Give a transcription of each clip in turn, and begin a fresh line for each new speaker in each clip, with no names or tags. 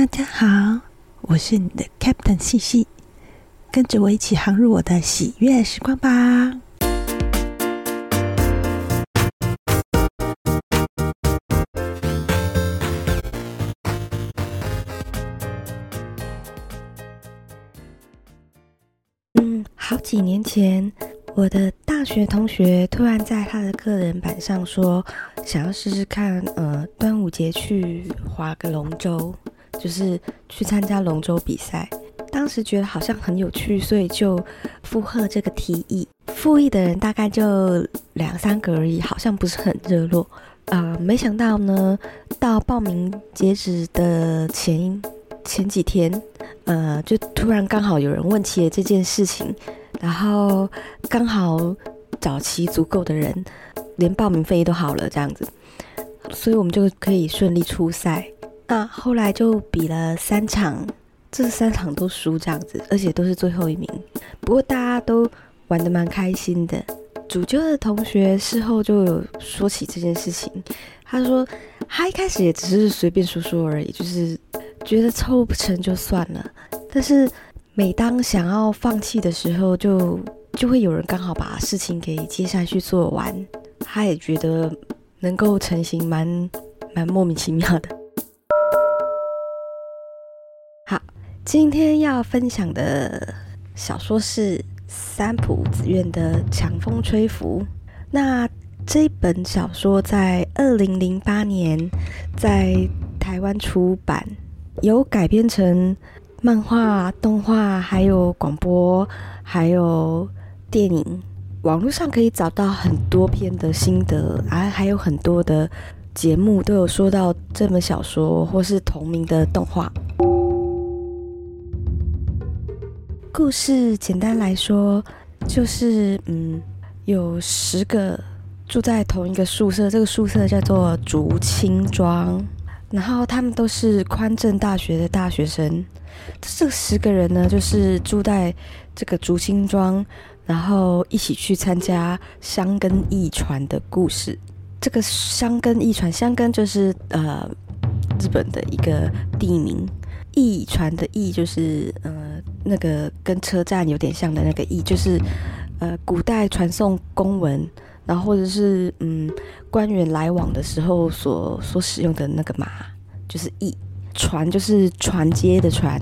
大家好，我是你的 Captain 细细，跟着我一起航入我的喜悦时光吧。嗯，好几年前，我的大学同学突然在他的个人版上说，想要试试看，呃，端午节去划个龙舟，就是去参加龙舟比赛。当时觉得好像很有趣，所以就附和这个提议。附议的人大概就两三个而已，好像不是很热络。啊，没想到呢，到报名截止的前前几天，呃，就突然刚好有人问起了这件事情，然后刚好找齐足够的人，连报名费都好了，这样子，所以我们就可以顺利出赛。那后来就比了三场，这三场都输这样子，而且都是最后一名。不过大家都玩得蛮开心的。主教的同学事后就有说起这件事情，他说他一开始也只是随便说说而已，就是觉得凑不成就算了。但是每当想要放弃的时候，就就会有人刚好把事情给接下去做完。他也觉得能够成型蛮蛮莫名其妙的。今天要分享的小说是。三浦子苑的《强风吹拂》，那这本小说在二零零八年在台湾出版，有改编成漫画、动画，还有广播，还有电影。网络上可以找到很多篇的心得，啊，还有很多的节目都有说到这本小说或是同名的动画。故事简单来说，就是嗯，有十个住在同一个宿舍，这个宿舍叫做竹青庄，然后他们都是宽正大学的大学生。这十个人呢，就是住在这个竹青庄，然后一起去参加香根驿传的故事。这个香根驿传，香根就是呃日本的一个地名。驿传的驿就是呃那个跟车站有点像的那个驿，就是呃古代传送公文，然后或者是嗯官员来往的时候所所使用的那个马，就是驿船，就是船接的船。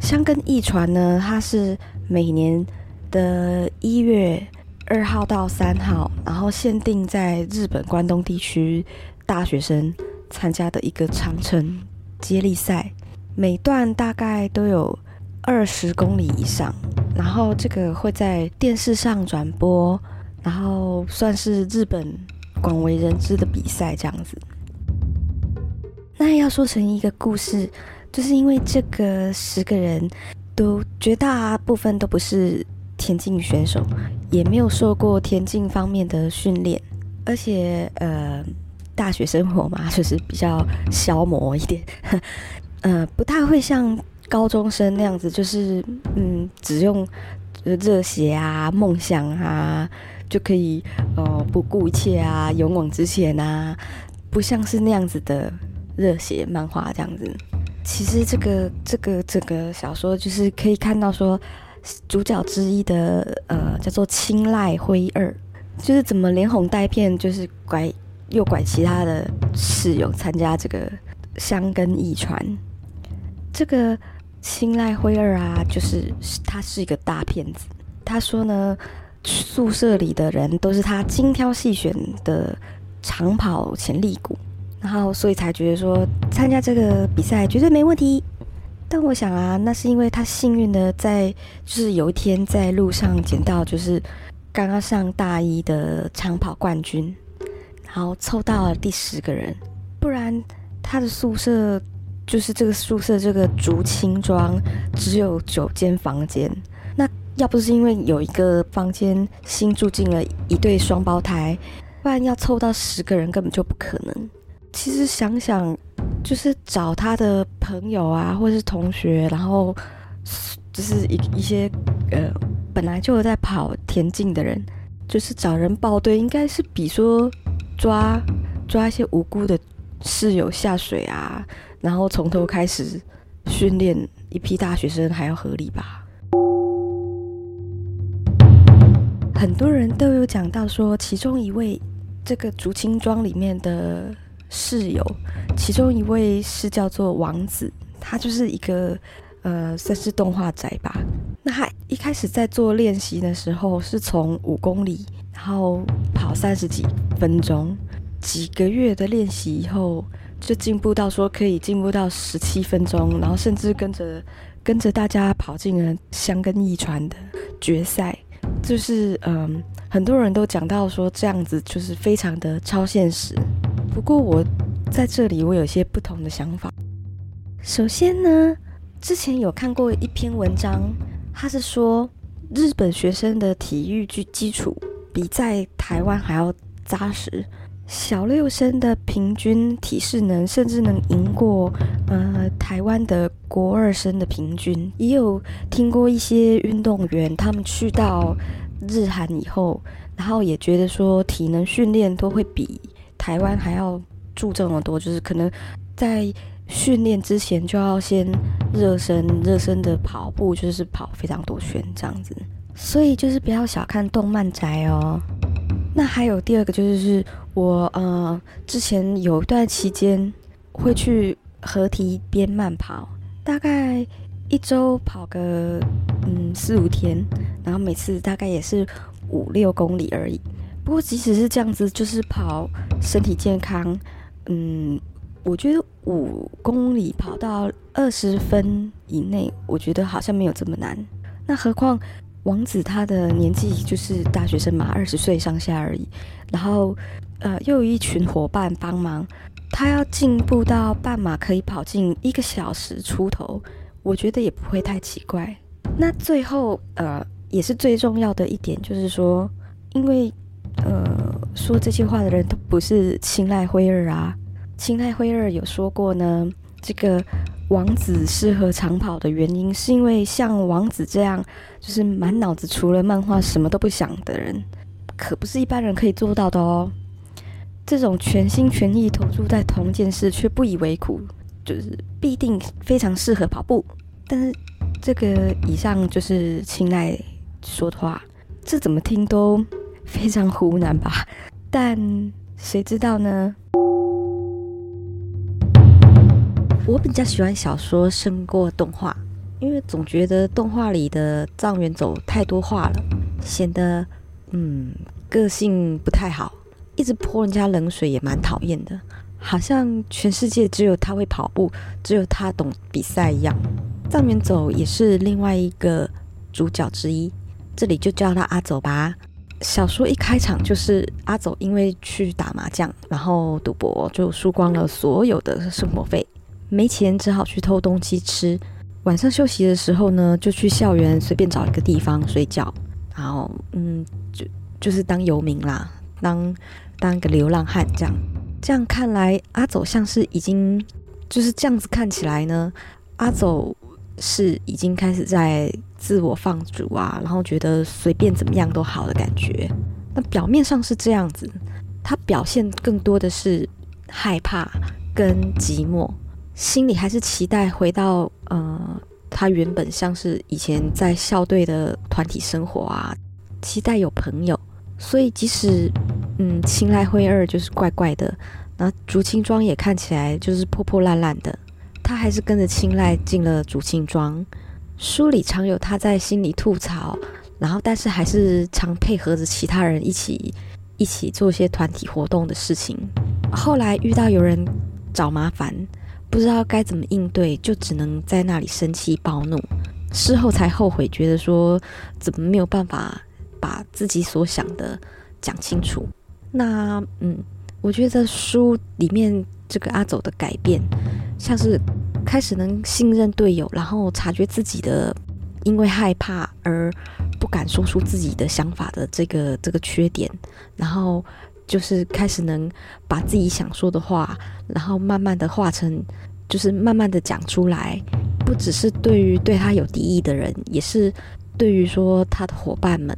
香根驿传呢，它是每年的一月二号到三号，然后限定在日本关东地区大学生参加的一个长城接力赛。每段大概都有二十公里以上，然后这个会在电视上转播，然后算是日本广为人知的比赛这样子。那要说成一个故事，就是因为这个十个人都绝大部分都不是田径选手，也没有受过田径方面的训练，而且呃，大学生活嘛，就是比较消磨一点。呃，不太会像高中生那样子，就是嗯，只用热血啊、梦想啊，就可以呃不顾一切啊，勇往直前啊，不像是那样子的热血漫画这样子。其实这个这个这个小说就是可以看到说，主角之一的呃叫做青睐灰二，就是怎么连哄带骗，就是拐诱拐其他的室友参加这个香根一传。这个青睐辉二啊，就是他是一个大骗子。他说呢，宿舍里的人都是他精挑细选的长跑潜力股，然后所以才觉得说参加这个比赛绝对没问题。但我想啊，那是因为他幸运的在，就是有一天在路上捡到，就是刚刚上大一的长跑冠军，然后凑到了第十个人，不然他的宿舍。就是这个宿舍，这个竹青庄只有九间房间。那要不是因为有一个房间新住进了一对双胞胎，不然要凑到十个人根本就不可能。其实想想，就是找他的朋友啊，或是同学，然后就是一一些呃本来就有在跑田径的人，就是找人报队，应该是比说抓抓一些无辜的室友下水啊。然后从头开始训练一批大学生还要合理吧？很多人都有讲到说，其中一位这个竹青庄里面的室友，其中一位是叫做王子，他就是一个呃算是动画宅吧。那他一开始在做练习的时候，是从五公里，然后跑三十几分钟，几个月的练习以后，就进步到说可以进步到十七分钟，然后甚至跟着跟着大家跑进了香根一传的决赛。就是嗯，很多人都讲到说这样子就是非常的超现实。不过我在这里我有些不同的想法。首先呢，之前有看过一篇文章，他是说日本学生的体育基基础比在台湾还要扎实。小六生的平均体适能甚至能赢过呃台湾的国二生的平均。也有听过一些运动员，他们去到日韩以后，然后也觉得说体能训练都会比台湾还要注重的多，就是可能在训练之前就要先热身，热身的跑步就是跑非常多圈这样子。所以就是不要小看动漫宅哦。那还有第二个就是我呃之前有一段期间会去河堤边慢跑，大概一周跑个嗯四五天，然后每次大概也是五六公里而已。不过即使是这样子，就是跑身体健康，嗯，我觉得五公里跑到二十分以内，我觉得好像没有这么难。那何况。王子他的年纪就是大学生嘛，二十岁上下而已。然后，呃，又有一群伙伴帮忙，他要进步到半马可以跑进一个小时出头，我觉得也不会太奇怪。那最后，呃，也是最重要的一点，就是说，因为，呃，说这些话的人都不是青睐辉二啊。青睐辉二有说过呢，这个。王子适合长跑的原因，是因为像王子这样，就是满脑子除了漫画什么都不想的人，可不是一般人可以做到的哦。这种全心全意投注在同件事却不以为苦，就是必定非常适合跑步。但是这个以上就是青睐说的话，这怎么听都非常湖南吧？但谁知道呢？我比较喜欢小说胜过动画，因为总觉得动画里的藏元走太多话了，显得嗯个性不太好，一直泼人家冷水也蛮讨厌的，好像全世界只有他会跑步，只有他懂比赛一样。藏元走也是另外一个主角之一，这里就叫他阿走吧。小说一开场就是阿走因为去打麻将，然后赌博就输光了所有的生活费。没钱，只好去偷东西吃。晚上休息的时候呢，就去校园随便找一个地方睡觉。然后，嗯，就就是当游民啦，当当个流浪汉这样。这样看来，阿走像是已经就是这样子看起来呢，阿走是已经开始在自我放逐啊，然后觉得随便怎么样都好的感觉。那表面上是这样子，他表现更多的是害怕跟寂寞。心里还是期待回到呃，他原本像是以前在校队的团体生活啊，期待有朋友。所以即使嗯青睐灰二就是怪怪的，那竹青庄也看起来就是破破烂烂的，他还是跟着青睐进了竹青庄。书里常有他在心里吐槽，然后但是还是常配合着其他人一起一起做一些团体活动的事情。后来遇到有人找麻烦。不知道该怎么应对，就只能在那里生气暴怒。事后才后悔，觉得说怎么没有办法把自己所想的讲清楚。那嗯，我觉得书里面这个阿走的改变，像是开始能信任队友，然后察觉自己的因为害怕而不敢说出自己的想法的这个这个缺点，然后。就是开始能把自己想说的话，然后慢慢的化成，就是慢慢的讲出来，不只是对于对他有敌意的人，也是对于说他的伙伴们，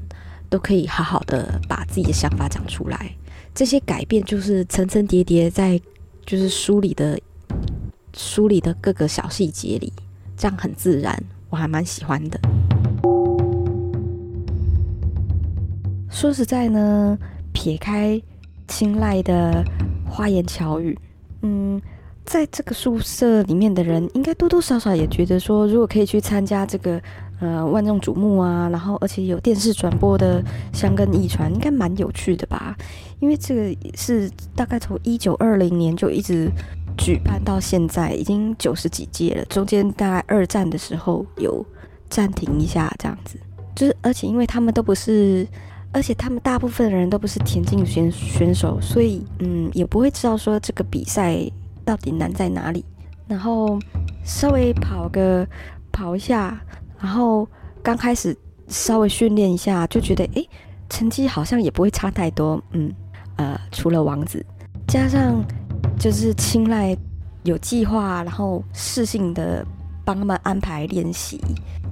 都可以好好的把自己的想法讲出来。这些改变就是层层叠叠在，就是书里的
书里的各个小细节里，这样很自然，我还蛮喜欢的。
说实在呢，撇开青睐的花言巧语，嗯，在这个宿舍里面的人，应该多多少少也觉得说，如果可以去参加这个呃万众瞩目啊，然后而且有电视转播的香根一传，应该蛮有趣的吧？因为这个是大概从一九二零年就一直举办到现在，已经九十几届了，中间大概二战的时候有暂停一下，这样子，就是而且因为他们都不是。而且他们大部分的人都不是田径选选手，所以嗯，也不会知道说这个比赛到底难在哪里。然后稍微跑个跑一下，然后刚开始稍微训练一下，就觉得哎，成绩好像也不会差太多。嗯，呃，除了王子，加上就是青睐有计划，然后适性的帮他们安排练习，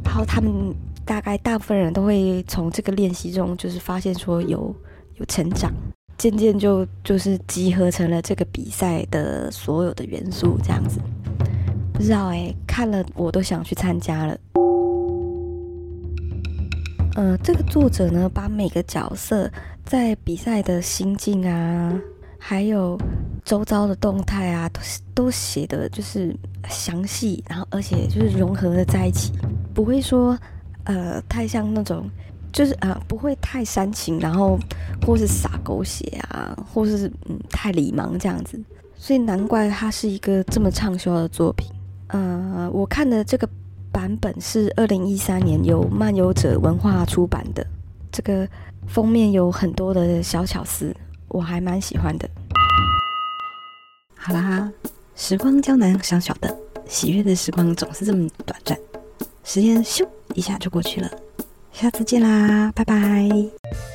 然后他们。大概大部分人都会从这个练习中，就是发现说有有成长，渐渐就就是集合成了这个比赛的所有的元素，这样子。不知道哎，看了我都想去参加了。嗯，这个作者呢，把每个角色在比赛的心境啊，还有周遭的动态啊，都都写的就是详细，然后而且就是融合的在一起，不会说。呃，太像那种，就是啊，不会太煽情，然后或是撒狗血啊，或是嗯太礼盲这样子，所以难怪它是一个这么畅销的作品。呃，我看的这个版本是二零一三年由漫游者文化出版的，这个封面有很多的小巧思，我还蛮喜欢的。好啦，时光胶囊小小的，喜悦的时光总是这么短暂，时间咻。一下就过去了，下次见啦，拜拜。